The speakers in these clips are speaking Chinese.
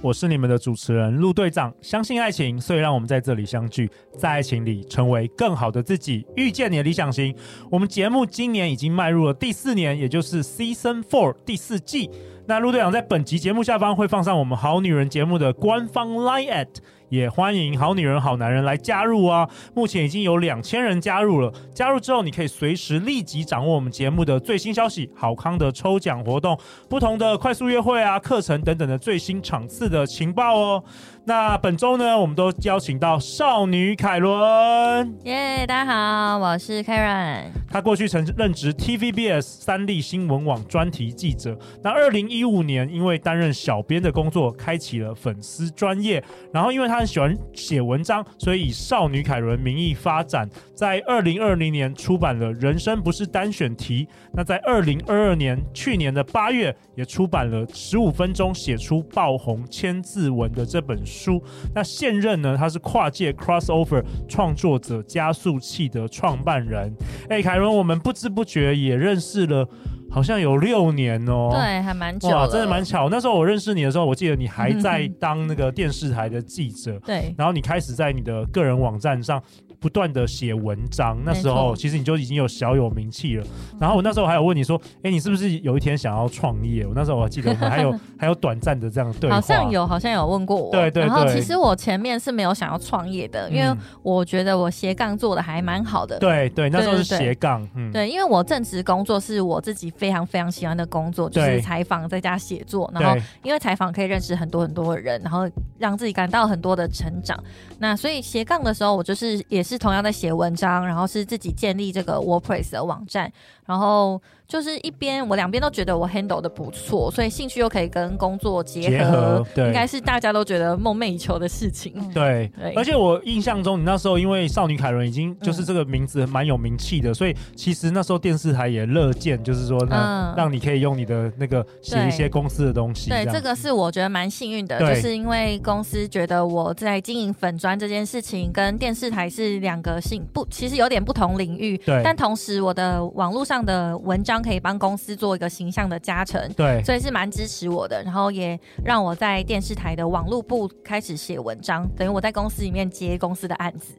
我是你们的主持人陆队长。相信爱情，所以让我们在这里相聚，在爱情里成为更好的自己，遇见你的理想型。我们节目今年已经迈入了第四年，也就是 Season Four 第四季。那陆队长在本集节目下方会放上我们好女人节目的官方 Line@ 也欢迎好女人、好男人来加入啊！目前已经有两千人加入了。加入之后，你可以随时立即掌握我们节目的最新消息、好康的抽奖活动、不同的快速约会啊、课程等等的最新场次的情报哦。那本周呢，我们都邀请到少女凯伦。耶，大家好，我是 Karen。她过去曾任职 TVBS 三立新闻网专题记者。那二零一五年，因为担任小编的工作，开启了粉丝专业。然后，因为她很喜欢写文章，所以以少女凯伦名义发展。在二零二零年出版了《人生不是单选题》。那在二零二二年，去年的八月，也出版了《十五分钟写出爆红千字文》的这本书。那现任呢？他是跨界 crossover 创作者加速器的创办人。哎，凯伦，我们不知不觉也认识了，好像有六年哦。对，还蛮久。哇，真的蛮巧。那时候我认识你的时候，我记得你还在 当那个电视台的记者。对。然后你开始在你的个人网站上。不断的写文章，那时候其实你就已经有小有名气了。然后我那时候还有问你说，哎，你是不是有一天想要创业？我那时候我还记得我们还有 还有短暂的这样对话，好像有，好像有问过我。对对对。然后其实我前面是没有想要创业的，因为我觉得我斜杠做的还蛮好的。对对，那时候是斜杠。嗯。对，因为我正职工作是我自己非常非常喜欢的工作，就是采访在家写作。然后因为采访可以认识很多很多的人，然后让自己感到很多的成长。那所以斜杠的时候，我就是也是是同样在写文。章，然后是自己建立这个 WordPress 的网站，然后。就是一边我两边都觉得我 handle 的不错，所以兴趣又可以跟工作结合，结合对，应该是大家都觉得梦寐以求的事情。对，对，而且我印象中，你那时候因为少女凯伦已经就是这个名字蛮有名气的，嗯，所以其实那时候电视台也乐见，就是说那让你可以用你的那个写一些公司的东西。对，这个是我觉得蛮幸运的，就是因为公司觉得我在经营粉砖这件事情跟电视台是两个性不，其实有点不同领域。对，但同时我的网络上的文章。可以帮公司做一个形象的加成，对，所以是蛮支持我的。然后也让我在电视台的网络部开始写文章，等于我在公司里面接公司的案子。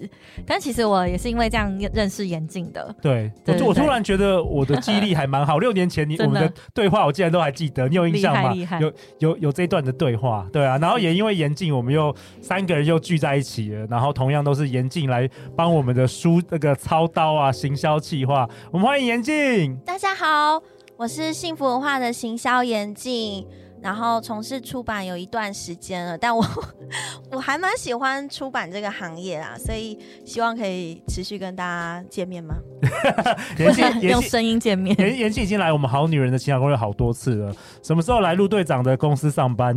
但其实我也是因为这样认识严静的。对，我我突然觉得我的记忆力还蛮好。六年前你我们的对话，我竟然都还记得，你有印象吗？厉害害，有有有这一段的对话，对啊。然后也因为严静，我们又三个人又聚在一起了。然后同样都是严静来帮我们的书那个操刀啊，行销企划。我们欢迎严静，大家好。好，我是幸福文化的行销严静。然后从事出版有一段时间了，但我 我还蛮喜欢出版这个行业啊，所以希望可以持续跟大家见面吗？严静 用声音见面。严严静已经来我们好女人的情感攻略好多次了，什么时候来陆队长的公司上班？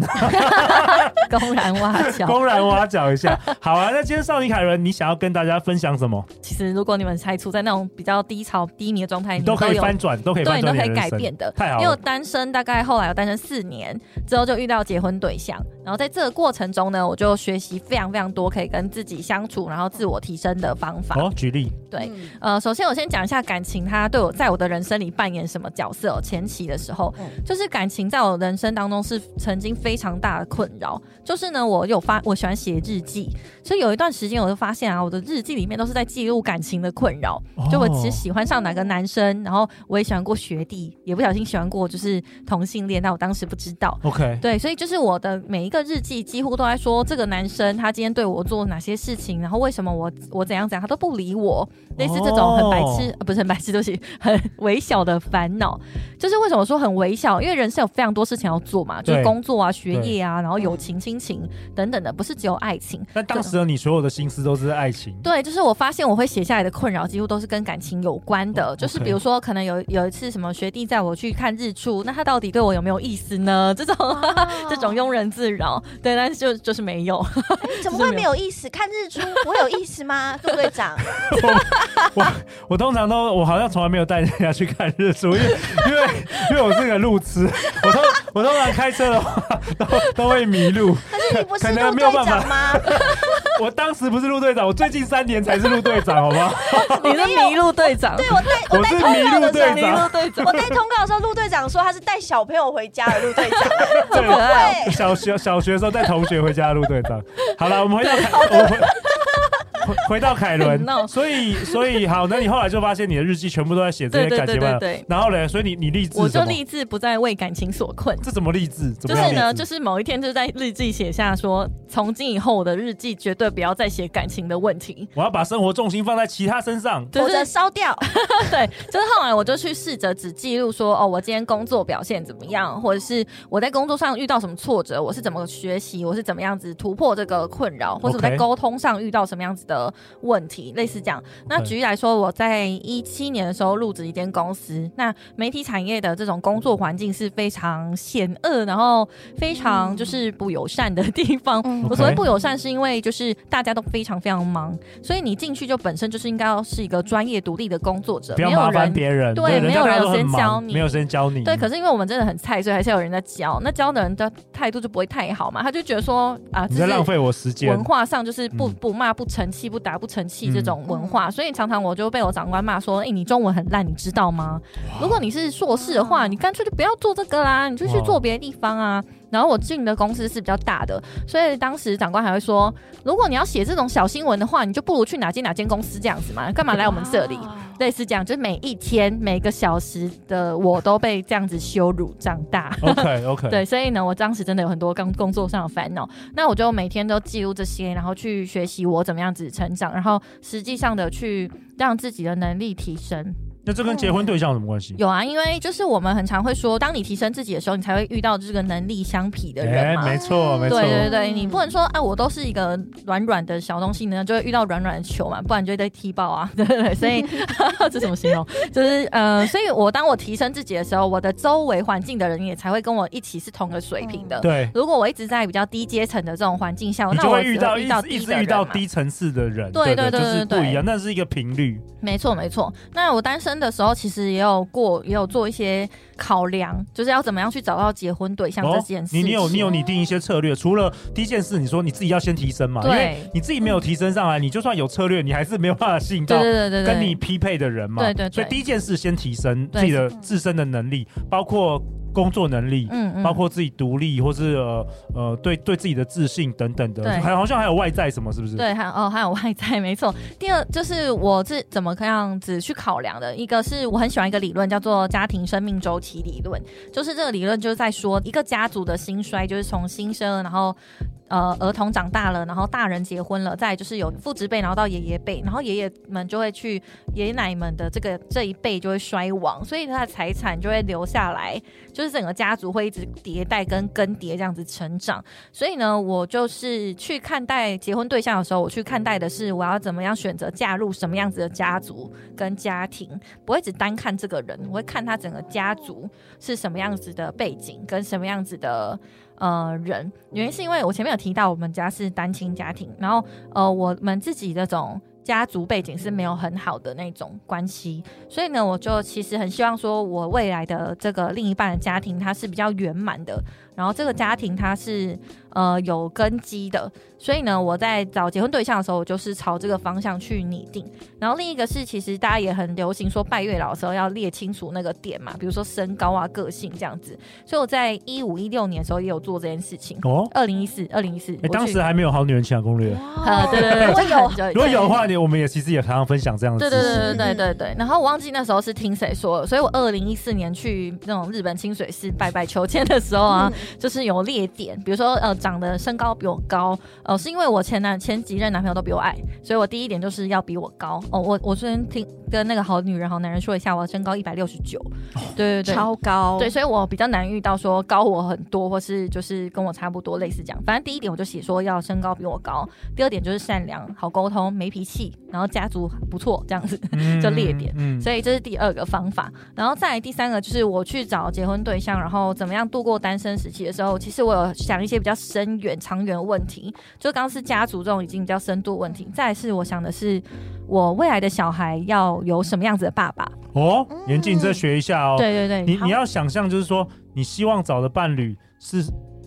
公然挖角，公然挖角一下。好啊，那今天少女凯伦，你想要跟大家分享什么？其实如果你们还处在那种比较低潮、低迷的状态，你都可以翻转，都可以翻转，对，都可以改变的。太好了，因为我单身，大概后来我单身四年。之后就遇到结婚对象，然后在这个过程中呢，我就学习非常非常多可以跟自己相处，然后自我提升的方法。哦，举例。对，呃，首先我先讲一下感情，它对我在我的人生里扮演什么角色哦。前期的时候，就是感情在我人生当中是曾经非常大的困扰。就是呢，我有发，我喜欢写日记，所以有一段时间我就发现啊，我的日记里面都是在记录感情的困扰。就我其实喜欢上哪个男生，然后我也喜欢过学弟，也不小心喜欢过就是同性恋，但我当时不知道。OK，对，所以就是我的每一个日记几乎都在说这个男生他今天对我做哪些事情，然后为什么我我怎样怎样，他都不理我。类似这种很白痴，oh. 不是很白痴，就是很微小的烦恼。就是为什么说很微小？因为人生有非常多事情要做嘛，就是工作啊、学业啊，然后友情、亲情等等的，不是只有爱情。但当时的你所有的心思都是爱情。对，就是我发现我会写下来的困扰几乎都是跟感情有关的，哦、就是比如说可能有有一次什么学弟载我去看日出，那他到底对我有没有意思呢？这种、哦、这种庸人自扰，对，但是就就是没有。怎么会没有意思？看日出不会有意思吗？副队长？我我，我通常都我好像从来没有带人家去看日出，因为因为因为我是个路痴，我通我通常开车的话都都会迷路。可是你不是陆队长吗？我当时不是陆队长，我最近三年才是陆队长，好不好？你是迷路队长？对，我带我带通告的时候，迷路队长。我带通告的时候，陆队长说他是带小朋友回家的陆队长。怎么会？小学小学的时候带同学回家的陆队长。好了，我们回到我回。回 回到凯伦，no. 所以所以好，那你后来就发现你的日记全部都在写这些感情吗？对，然后呢，所以你你励志，我就励志不再为感情所困。这怎么励志？就是呢，就是某一天就在日记写下说，从今以后我的日记绝对不要再写感情的问题，我要把生活重心放在其他身上，就是、或者烧掉。对，就是后来我就去试着只记录说，哦，我今天工作表现怎么样，或者是我在工作上遇到什么挫折，我是怎么学习，我是怎么样子突破这个困扰，或者我在沟通上遇到什么样子的问题。类似这样，那举例来说，我在一七年的时候入职一间公司，那媒体产业的这种工作环境是非常险恶，然后非常就是不友善的地方。我所谓不友善，是因为就是大家都非常非常忙，所以你进去就本身就是应该要是一个专业独立的工作者，不要麻烦别人，对，没有人有时间教你，没有时间教你。对，可是因为我们真的很菜，所以还是有人在教。那教的人的态度就不会太好嘛，他就觉得说啊，你在浪费我时间。文化上就是不不骂不成器，不打不成器。这种文化，所以常常我就被我长官骂说：“哎、欸，你中文很烂，你知道吗？如果你是硕士的话，你干脆就不要做这个啦，你就去做别的地方啊。”然后我进的公司是比较大的，所以当时长官还会说：“如果你要写这种小新闻的话，你就不如去哪间哪间公司这样子嘛，干嘛来我们这里？”类似这样，就是每一天每个小时的我都被这样子羞辱长大。OK OK，对，所以呢，我当时真的有很多刚工作上的烦恼。那我就每天都记录这些，然后去学习我怎么样子成长，然后实际上的去让自己的能力提升。那这跟结婚对象有什么关系？有啊，因为就是我们很常会说，当你提升自己的时候，你才会遇到这个能力相匹的人嘛。欸、没错，没错。对对对，你不能说啊，我都是一个软软的小东西呢，就会遇到软软的球嘛，不然就会被踢爆啊。对对对，所以 这怎么形容？就是呃，所以我当我提升自己的时候，我的周围环境的人也才会跟我一起是同个水平的。对。如果我一直在比较低阶层的这种环境下，我就会遇到我遇到一直遇到低层次的人。对对对对，对，就是不一样，那是一个频率。没错没错。那我单身的时候，其实。也有过，也有做一些考量，就是要怎么样去找到结婚对象这件事。你你有你有拟定一些策略，除了第一件事，你说你自己要先提升嘛，因为你自己没有提升上来，你就算有策略，你还是没有办法吸引到跟你匹配的人嘛。对对对。所以第一件事先提升自己的自身的能力，包括。工作能力，嗯，嗯，包括自己独立，或是呃呃，对对自己的自信等等的，对，还好像还有外在什么，是不是？对，还哦还有外在，没错。第二就是我是怎么个样子去考量的，一个是我很喜欢一个理论，叫做家庭生命周期理论，就是这个理论就是在说一个家族的兴衰，就是从新生，然后。呃，儿童长大了，然后大人结婚了，再就是有父执辈，然后到爷爷辈，然后爷爷们就会去爷爷奶奶们的这个这一辈就会衰亡，所以他的财产就会留下来，就是整个家族会一直迭代跟更迭这样子成长。所以呢，我就是去看待结婚对象的时候，我去看待的是我要怎么样选择嫁入什么样子的家族跟家庭，不会只单看这个人，我会看他整个家族是什么样子的背景跟什么样子的。呃，人原因是因为我前面有提到，我们家是单亲家庭，然后呃，我们自己这种家族背景是没有很好的那种关系，所以呢，我就其实很希望说，我未来的这个另一半的家庭，它是比较圆满的。然后这个家庭它是呃有根基的，所以呢，我在找结婚对象的时候，我就是朝这个方向去拟定。然后另一个是，其实大家也很流行说拜月老的时候要列清楚那个点嘛，比如说身高啊、个性这样子。所以我在一五一六年的时候也有做这件事情。哦，二零一四，二零一四，哎，当时还没有好女人情感攻略。呃，对对对，我有。如果有的话，你我们也其实也常常分享这样子。对对对对对对对。然后我忘记那时候是听谁说了，所以我二零一四年去那种日本清水寺拜拜求签的时候啊。就是有裂点，比如说呃，长得身高比我高，呃，是因为我前男前几任男朋友都比我矮，所以我第一点就是要比我高。哦，我我先听跟那个好女人好男人说一下，我身高一百六十九，对对对，超高，对，所以我比较难遇到说高我很多，或是就是跟我差不多类似这样。反正第一点我就写说要身高比我高，第二点就是善良、好沟通、没脾气，然后家族不错这样子，嗯、就列点。嗯，所以这是第二个方法。然后再来第三个就是我去找结婚对象，然后怎么样度过单身时期的时候，其实我有想一些比较深远、长远的问题，就刚刚是家族这种已经比较深度问题。再来是我想的是，我未来的小孩要有什么样子的爸爸？哦，严静，你再学一下哦。对对对，你你要想象就是说，你希望找的伴侣是。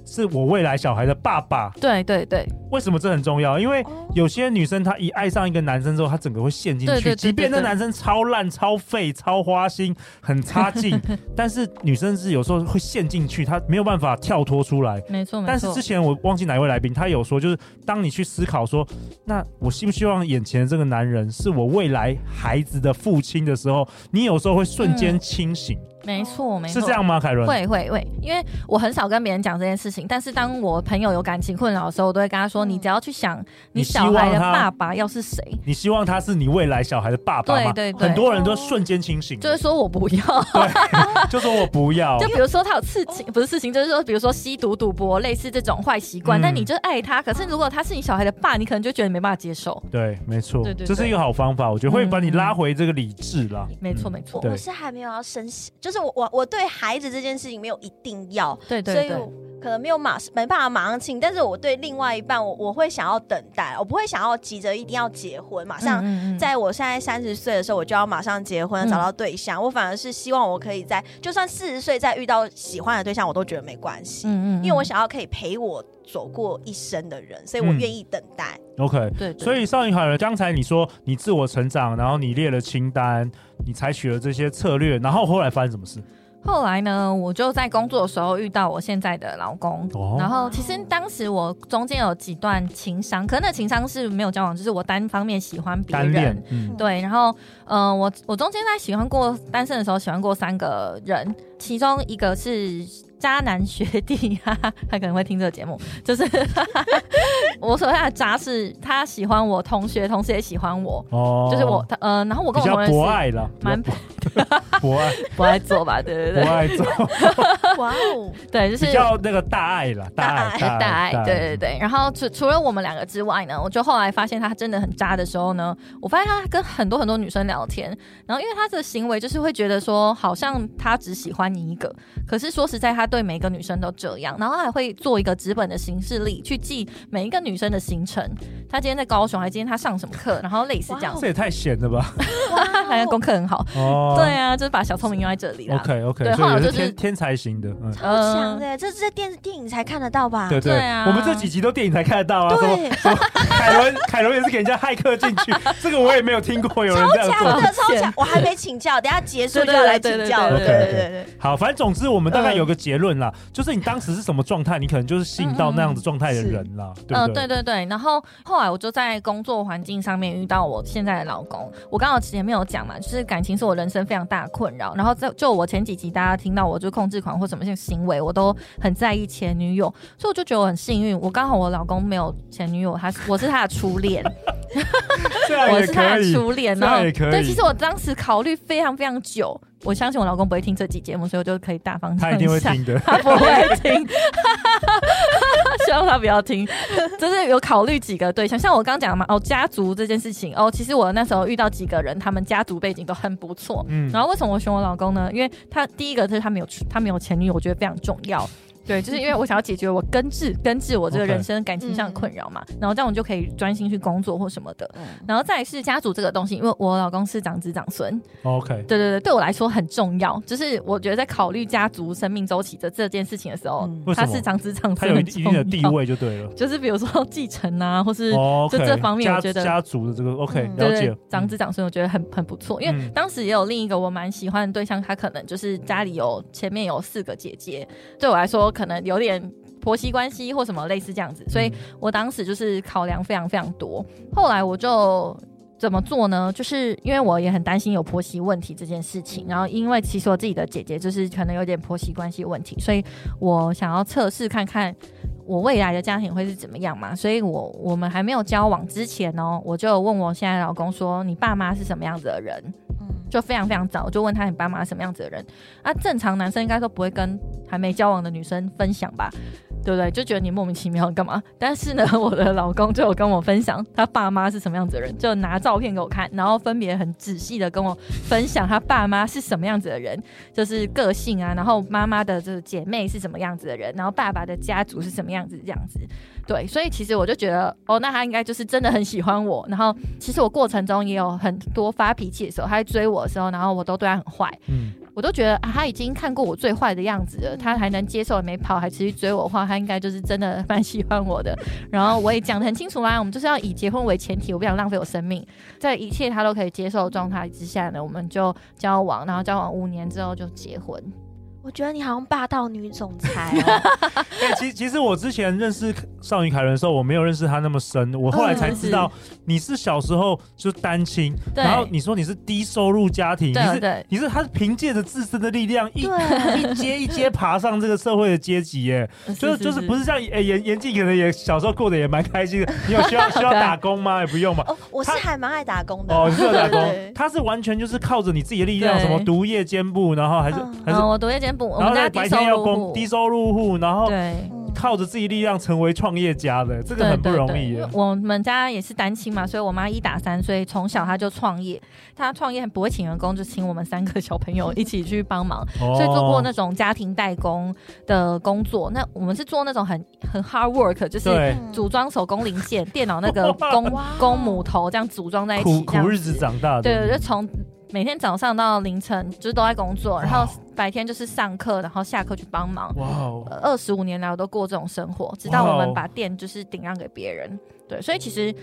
是我未来小孩的爸爸。对对对，为什么这很重要？因为有些女生她一爱上一个男生之后，她整个会陷进去，即便那男生超烂、超废、超花心、很差劲，但是女生是有时候会陷进去，她没有办法跳脱出来。没错，没错。但是之前我忘记哪一位来宾，他有说，就是当你去思考说，那我希不希望眼前的这个男人是我未来孩子的父亲的时候，你有时候会瞬间清醒。嗯没错，没错，是这样吗？凯伦会会会，因为我很少跟别人讲这件事情，但是当我朋友有感情困扰的时候，我都会跟他说：“你只要去想，你小孩的爸爸要是谁？你希望他是你未来小孩的爸爸吗？”对对对，很多人都瞬间清醒，就是说我不要，就说我不要。就比如说他有刺青，不是刺青，就是说比如说吸毒、赌博，类似这种坏习惯，但你就爱他。可是如果他是你小孩的爸，你可能就觉得你没办法接受。对，没错，对对，这是一个好方法，我觉得会把你拉回这个理智啦。没错没错，我是还没有要生，就是我我我对。孩子这件事情没有一定要，对对对，所以我可能没有马没办法马上亲，但是我对另外一半，我我会想要等待，我不会想要急着一定要结婚，马上在我现在三十岁的时候我就要马上结婚找到对象，嗯、我反而是希望我可以在就算四十岁再遇到喜欢的对象，我都觉得没关系，嗯嗯，因为我想要可以陪我走过一生的人，所以我愿意等待。嗯、OK，对，对，所以少女好人，刚才你说你自我成长，然后你列了清单，你采取了这些策略，然后后来发生什么事？后来呢，我就在工作的时候遇到我现在的老公，哦、然后其实当时我中间有几段情伤，可能那情伤是没有交往，就是我单方面喜欢别人，嗯、对，然后我我中间在喜欢过单身的时候喜欢过三个人，其中一个是。渣男学弟，哈哈，他可能会听这个节目。就是哈 哈我所谓的渣是，他喜欢我同学，同时也喜欢我。哦，就是我，他，呃，然后我跟我同学是博爱了，蛮 博爱，博爱做吧，对对对，博爱做。哇哦，对，就是比较那个大爱了，大爱，大爱，对对对。然后除除了我们两个之外呢，我就后来发现他真的很渣的时候呢，我发现他跟很多很多女生聊天，然后因为他的行为就是会觉得说，好像他只喜欢你一个，可是说实在他。对每一个女生都这样，然后还会做一个纸本的行事历去记每一个女生的行程。她今天在高雄，还今天她上什么课，然后类似这样。这也太闲了吧！好像功课很好。哦，对啊，就是把小聪明用在这里。OK OK，对，后来就是天才型的，嗯，超强的，这是在电电影才看得到吧？对对啊，我们这几集都电影才看得到啊。对，凯伦凯伦也是给人家骇客进去，这个我也没有听过有人这样做。超强的，超强！我还没请教，等下结束就要来请教了。对对对，好，反正总之我们大概有个结论啦，就是你当时是什么状态，你可能就是吸引到那样子状态的人 啦，对不对？嗯，对对对。然后后来我就在工作环境上面遇到我现在的老公，我刚好前面有讲嘛，就是感情是我人生非常大的困扰。然后在就我前几集大家听到我就控制狂或什么些行为，我都很在意前女友，所以我就觉得我很幸运，我刚好我老公没有前女友，他是我是他的初恋，我是他的初恋，然后对，其实我当时考虑非常非常久。我相信我老公不会听这集节目，所以我就可以大方向。他一定会听的，他不会听，希望他不要听。就是有考虑几个对象，像我刚刚讲的嘛，哦，家族这件事情，哦，其实我那时候遇到几个人，他们家族背景都很不错。嗯，然后为什么我选我老公呢？因为他第一个是他没有他没有前女友，我觉得非常重要。对，就是因为我想要解决我根治根治我这个人生感情上的困扰嘛然后这样我就可以专心去工作或什么的。嗯、然后再是家族这个东西，因为我老公是长子长孙，OK，对对对，对我来说很重要。就是我觉得在考虑家族生命周期的这件事情的时候，嗯、他是长子长孙，他有一定的地位就对了。就是比如说继承啊，或是就这方面，我觉得家，族的这个 OK，了解。对对对，长子长孙我觉得很很不错，因为当时也有另一个我蛮喜欢的对象，他可能就是家里有前面有四个姐姐，对我来说可能有点。婆媳关系或什么类似这样子，所以我当时就是考量非常非常多。后来我就怎么做呢？就是因为我也很担心有婆媳问题这件事情，然后因为其实我自己的姐姐就是可能有点婆媳关系问题，所以我想要测试看看我未来的家庭会是怎么样嘛。所以我我们还没有交往之前呢，我就问我现在老公说：“你爸妈是什么样子的人？”就非常非常早，就问他你爸妈什么样子的人。啊，正常男生应该都不会跟还没交往的女生分享吧？对不对？就觉得你莫名其妙干嘛？但是呢，我的老公就有跟我分享他爸妈是什么样子的人，就拿照片给我看，然后分别很仔细的跟我分享他爸妈是什么样子的人，就是个性啊，然后妈妈的这个姐妹是什么样子的人，然后爸爸的家族是什么样子这样子。对，所以其实我就觉得，哦，那他应该就是真的很喜欢我。然后其实我过程中也有很多发脾气的时候，他在追我的时候，然后我都对他很坏。嗯。我都觉得，他已经看过我最坏的样子了，他还能接受没跑，还持续追我的话，他应该就是真的蛮喜欢我的。然后我也讲得很清楚啦，我们就是要以结婚为前提，我不想浪费我生命，在一切他都可以接受的状态之下呢，我们就交往，然后交往五年之后就结婚。我觉得你好像霸道女总裁啊！哎，其其实我之前认识少女凯伦的时候，我没有认识她那么深。我后来才知道，你是小时候就单亲，然后你说你是低收入家庭，你是你是他是凭借着自身的力量一一阶一阶爬上这个社会的阶级，耶，就是就是不是像哎严严静可能也小时候过得也蛮开心的。你有需要 需要打工吗？也不用嘛。哦，我是还蛮爱打工的。哦，你是有打 工，他是完全就是靠着你自己的力量，什么毒液肩部，然后还是还是我读夜然后在白天要工低收入户，然后对靠着自己力量成为创业家的，这个很不容易。我们家也是单亲嘛，所以我妈一打三，所以从小她就创业。她创业不会请员工，就请我们三个小朋友一起去帮忙，所以做过那种家庭代工的工作。那我们是做那种很很 hard work，就是组装手工零件、电脑那个 工工母头这样组装在一起，苦苦日子长大的。对，对，就从。每天早上到凌晨就是都在工作，然后白天就是上课，然后下课去帮忙。哇哦！二十五年来我都过这种生活，直到我们把店就是顶让给别人。对，所以其实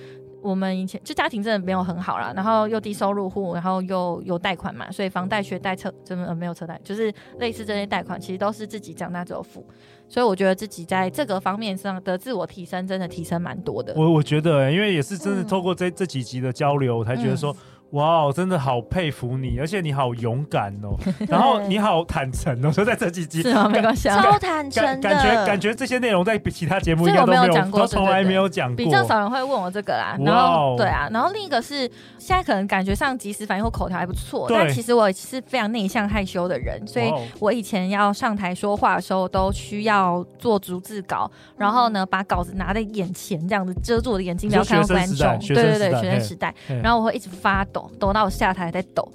我们以前就家庭真的没有很好啦，然后又低收入户，然后又有贷款嘛，所以房贷、学贷、车真的没有车贷，就是类似这些贷款，其实都是自己长大之后付。所以我觉得自己在这个方面上的自我提升，真的提升蛮多的。我我觉得、欸，因为也是真的透过这、嗯、这几集的交流，我才觉得说。哇哦，真的好佩服你，而且你好勇敢哦，然后你好坦诚哦，就在这几集，是吗？没关系，超坦诚的，感觉感觉这些内容在其他节目应该都没有讲过，都从来没有讲过，比较少人会问我这个啦。然后对啊，然后另一个是现在可能感觉上即时反应或口条还不错，但其实我是非常内向害羞的人，所以我以前要上台说话的时候都需要做逐字稿，然后呢把稿子拿在眼前这样子遮住我的眼睛，不要看到观众。对对对，学生时代，然后我会一直发抖。抖到我下台还在抖，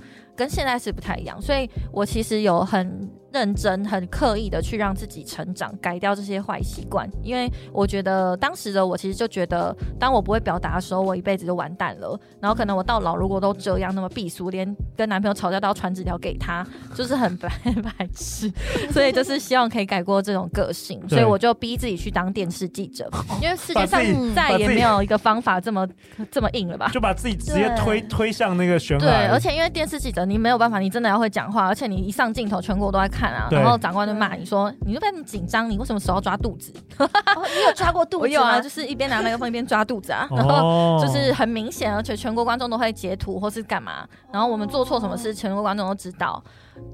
跟现在是不太一样，所以我其实有很。认真、很刻意的去让自己成长，改掉这些坏习惯。因为我觉得当时的我其实就觉得，当我不会表达的时候，我一辈子就完蛋了。然后可能我到老如果都这样那么避俗，连跟男朋友吵架都要传纸条给他，就是很白 白痴。所以就是希望可以改过这种个性，所以我就逼自己去当电视记者，因为世界上再也没有一个方法这么这么硬了吧？就把自己直接推推向那个悬崖。对，而且因为电视记者你没有办法，你真的要会讲话，而且你一上镜头，全国都在看。啊，然后长官就骂你说，你就被那么紧张，你为什么手要抓肚子？哦、你有抓过肚子？我有啊，就是一边拿麦克风一边抓肚子啊，然 后就是很明显，而且全国观众都会截图或是干嘛，然后我们做错什么事，全国观众都知道。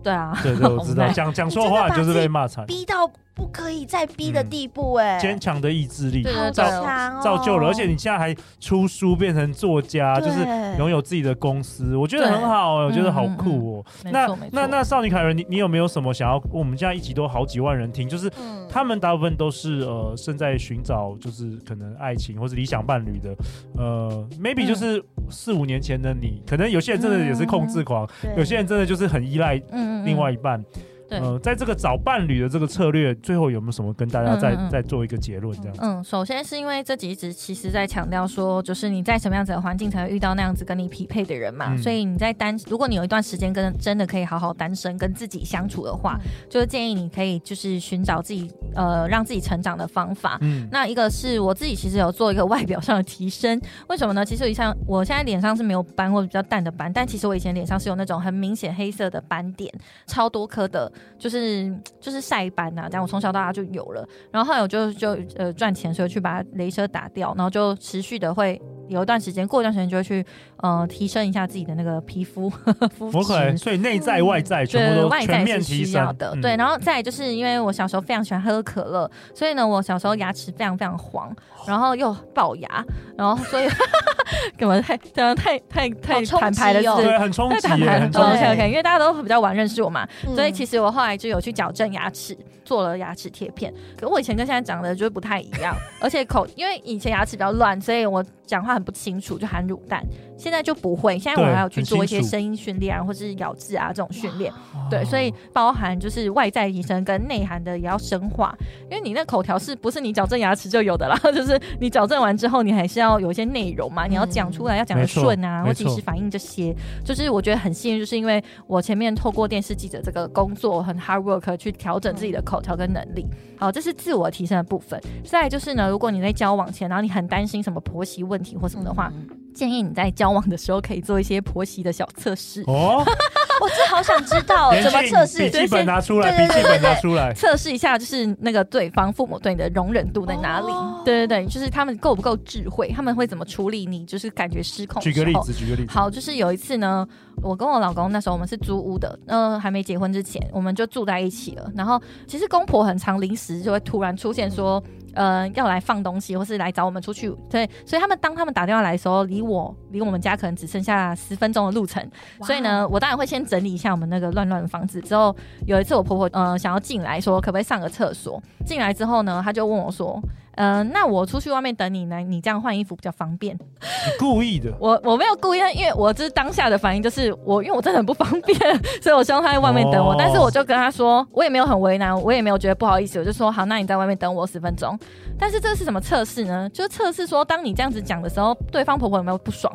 对啊，对对，我知道，讲讲错话就是被骂惨，逼到。不可以再逼的地步哎、欸，坚强的意志力造造就了，而且你现在还出书，变成作家，就是拥有自己的公司，我觉得很好、欸，我觉得好酷哦、喔。那那那少女凯伦，你你有没有什么想要？我们现在一集都好几万人听，就是他们大部分都是呃正在寻找，就是可能爱情或是理想伴侣的，呃，maybe 就是四五年前的你，可能有些人真的也是控制狂，有些人真的就是很依赖另外一半。对呃，在这个找伴侣的这个策略，最后有没有什么跟大家再嗯嗯再做一个结论？这样子。嗯，首先是因为这几集其实在强调说，就是你在什么样子的环境才会遇到那样子跟你匹配的人嘛。嗯、所以你在单，如果你有一段时间跟真的可以好好单身跟自己相处的话，嗯、就是建议你可以就是寻找自己呃让自己成长的方法。嗯，那一个是我自己其实有做一个外表上的提升，为什么呢？其实像我现在脸上是没有斑或者比较淡的斑，但其实我以前脸上是有那种很明显黑色的斑点，超多颗的。就是就是晒斑呐，这样我从小到大就有了，然后后来我就就呃赚钱，所以去把它镭射打掉，然后就持续的会有一段时间，过一段时间就会去呃提升一下自己的那个皮肤肤质。所以内在外在全部都全面提升的。对，然后再就是因为我小时候非常喜欢喝可乐，所以呢，我小时候牙齿非常非常黄，然后又龅牙，然后所以 干嘛太这样太太太坦白的是，对，很冲击，很冲击。OK OK，因为大家都比较晚认识我嘛，所以其实我我后来就有去矫正牙齿，做了牙齿贴片。可我以前跟现在长得就不太一样，而且口因为以前牙齿比较乱，所以我讲话很不清楚，就含乳蛋。现在就不会，现在我还要去做一些声音训练啊，或是咬字啊这种训练。对，所以包含就是外在提升跟内涵的也要深化，因为你那口条是不是你矫正牙齿就有的啦？就是你矫正完之后，你还是要有一些内容嘛，你要讲出来，要讲的顺啊，或及时反应这些。就是我觉得很幸运，就是因为我前面透过电视记者这个工作很 hard work 去调整自己的口条跟能力。好，这是自我提升的部分。再来就是呢，如果你在交往前，然后你很担心什么婆媳问题或什么的话。建议你在交往的时候可以做一些婆媳的小测试哦，我真好想知道怎么测试。笔记本拿出来，笔记本拿出来，测试一下就是那个对方父母对你的容忍度在哪里？哦、对对对，就是他们够不够智慧，他们会怎么处理你就是感觉失控。举个例子，举个例子。好，就是有一次呢，我跟我老公那时候我们是租屋的，嗯、呃，还没结婚之前我们就住在一起了。然后其实公婆很常临时就会突然出现说。呃，要来放东西，或是来找我们出去，对，所以他们当他们打电话来的时候，离我离我们家可能只剩下十分钟的路程，所以呢，我当然会先整理一下我们那个乱乱的房子。之后有一次，我婆婆呃想要进来说，可不可以上个厕所？进来之后呢，她就问我说。嗯、呃，那我出去外面等你呢，你这样换衣服比较方便。你故意的？我我没有故意，因为我这是当下的反应就是我，因为我真的很不方便，所以我希望他在外面等我。哦、但是我就跟他说，我也没有很为难，我也没有觉得不好意思，我就说好，那你在外面等我十分钟。但是这是什么测试呢？就是测试说，当你这样子讲的时候，对方婆婆有没有不爽？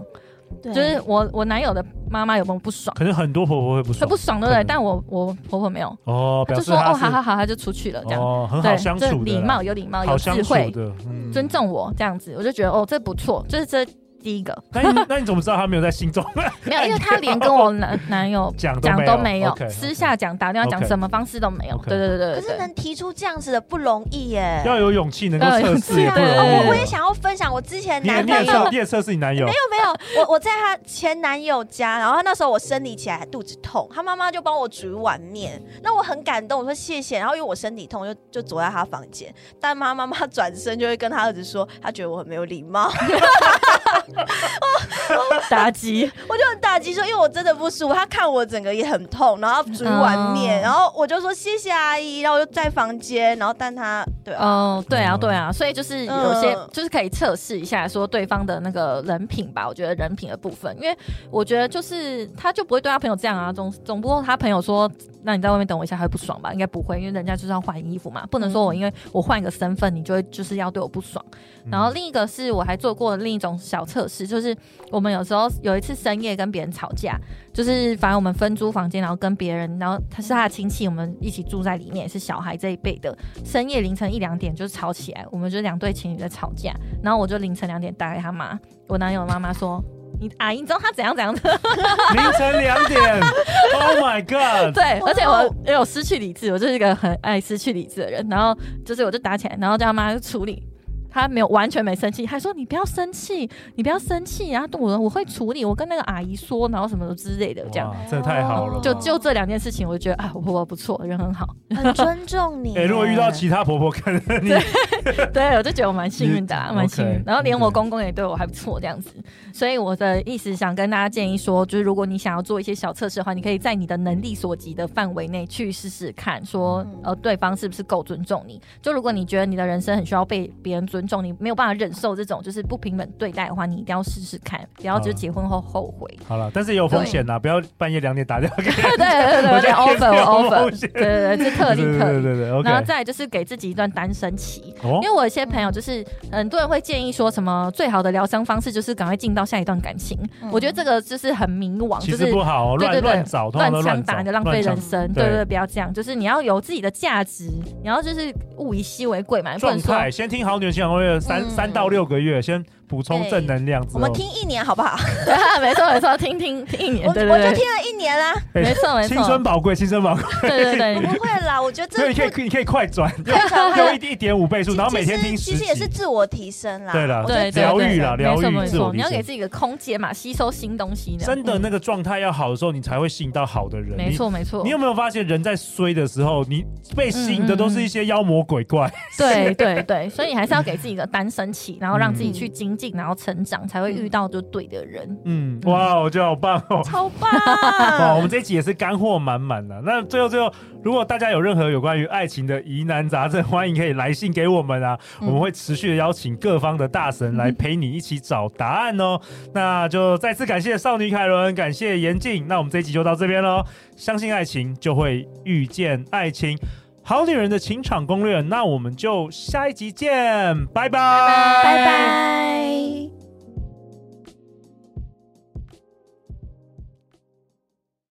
对就是我我男友的妈妈有没有不爽？可能很多婆婆会不爽，很不爽对不对？但我我婆婆没有哦，他就说哦，好好好，她就出去了，这样哦，很好相处，礼貌有礼貌有智慧，嗯、尊重我这样子，我就觉得哦，这不错，就是这。第一个，那你那你怎么知道他没有在心中？没有，因为 他连跟我男 男友讲讲都没有，私下讲打电话讲什么方式都没有。对对对对。可是能提出这样子的不容易耶，要有勇气能够测试也不容易。我我也想要分享我之前男朋友，你也测试你男友？没有没有，我我在他前男友家，然后那时候我生理起来肚子痛，他妈妈就帮我煮一碗面，那我很感动，我说谢谢。然后因为我身体痛，就就躲在他房间，但妈妈妈转身就会跟他儿子说，他觉得我很没有礼貌。打击，我就很打击说，因为我真的不舒服，他看我整个也很痛，然后煮一碗面，然后我就说谢谢阿姨，然后我就在房间，然后但他对哦，对啊，对啊，所以就是有些就是可以测试一下，说对方的那个人品吧，我觉得人品的部分，因为我觉得就是他就不会对他朋友这样啊，总总不过他朋友说，那你在外面等我一下，他会不爽吧？应该不会，因为人家就是要换衣服嘛，不能说我因为我换一个身份，你就会就是要对我不爽。然后另一个是我还做过另一种小测试，就是我们有时候有一次深夜跟别人吵架，就是反正我们分租房间，然后跟别人，然后他是他的亲戚，我们一起住在里面，是小孩这一辈的。深夜凌晨一两点就吵起来，我们就两对情侣在吵架，然后我就凌晨两点打给他妈，我男友妈妈说：“你阿姨，你知道他怎样怎样的？”凌晨两点，Oh my God！对，而且我也有失去理智，我就是一个很爱失去理智的人，然后就是我就打起来，然后叫他妈处理。他没有完全没生气，还说你不要生气，你不要生气，然后我我会处理，我跟那个阿姨说，然后什么之类的，这样这太好了。就就这两件事情，我就觉得啊，我婆婆不错，人很好，很尊重你。哎，如果遇到其他婆婆，可能你对，对我就觉得我蛮幸运的，蛮幸运。然后连我公公也对我还不错，这样子。所以我的意思想跟大家建议说，就是如果你想要做一些小测试的话，你可以在你的能力所及的范围内去试试看，说呃对方是不是够尊重你。就如果你觉得你的人生很需要被别人尊。尊重你没有办法忍受这种就是不平等对待的话，你一定要试试看，不要就结婚后后悔。好了，但是也有风险呐，不要半夜两点打电话给。对对对对对，over over，对对对，是特例特例。对对 对，然后再就是给自己一段单身期，因为我有些朋友就是很多人会建议说什么最好的疗伤方式就是赶快进到下一段感情。我觉得这个就是很迷惘，就是不好，对对对，乱枪打就浪费人生。对对对，不要这样，就是你要有自己的价值，你要就是物以稀为贵嘛。状态先听好女人情感攻略三三到六个月先。补充正能量。我们听一年好不好？没错没错，听听听一年，我对对对，我就听了一年啦。没错没错，青春宝贵，青春宝贵。对对对，不会啦，我觉得这你可以你可以快转，用一一点五倍速，然后每天听十，其实也是自我提升啦。对了，对疗愈啦，疗愈没错，你要给自己一个空间嘛，吸收新东西。真的那个状态要好的时候，你才会吸引到好的人。没错没错。你有没有发现，人在衰的时候，你被吸引的都是一些妖魔鬼怪。对对对，所以你还是要给自己一个单身期，然后让自己去精进，然后成长，才会遇到就对的人。嗯，哇，我觉得好棒哦，超棒！哇，我们这一集也是干货满满的。那最后最后，如果大家有任何有关于爱情的疑难杂症，欢迎可以来信给我们啊，我们会持续的邀请各方的大神来陪你一起找答案哦。那就再次感谢少女凯伦，感谢严静。那我们这一集就到这边喽，相信爱情就会遇见爱情。好女人的情场攻略，那我们就下一集见，拜拜，拜拜。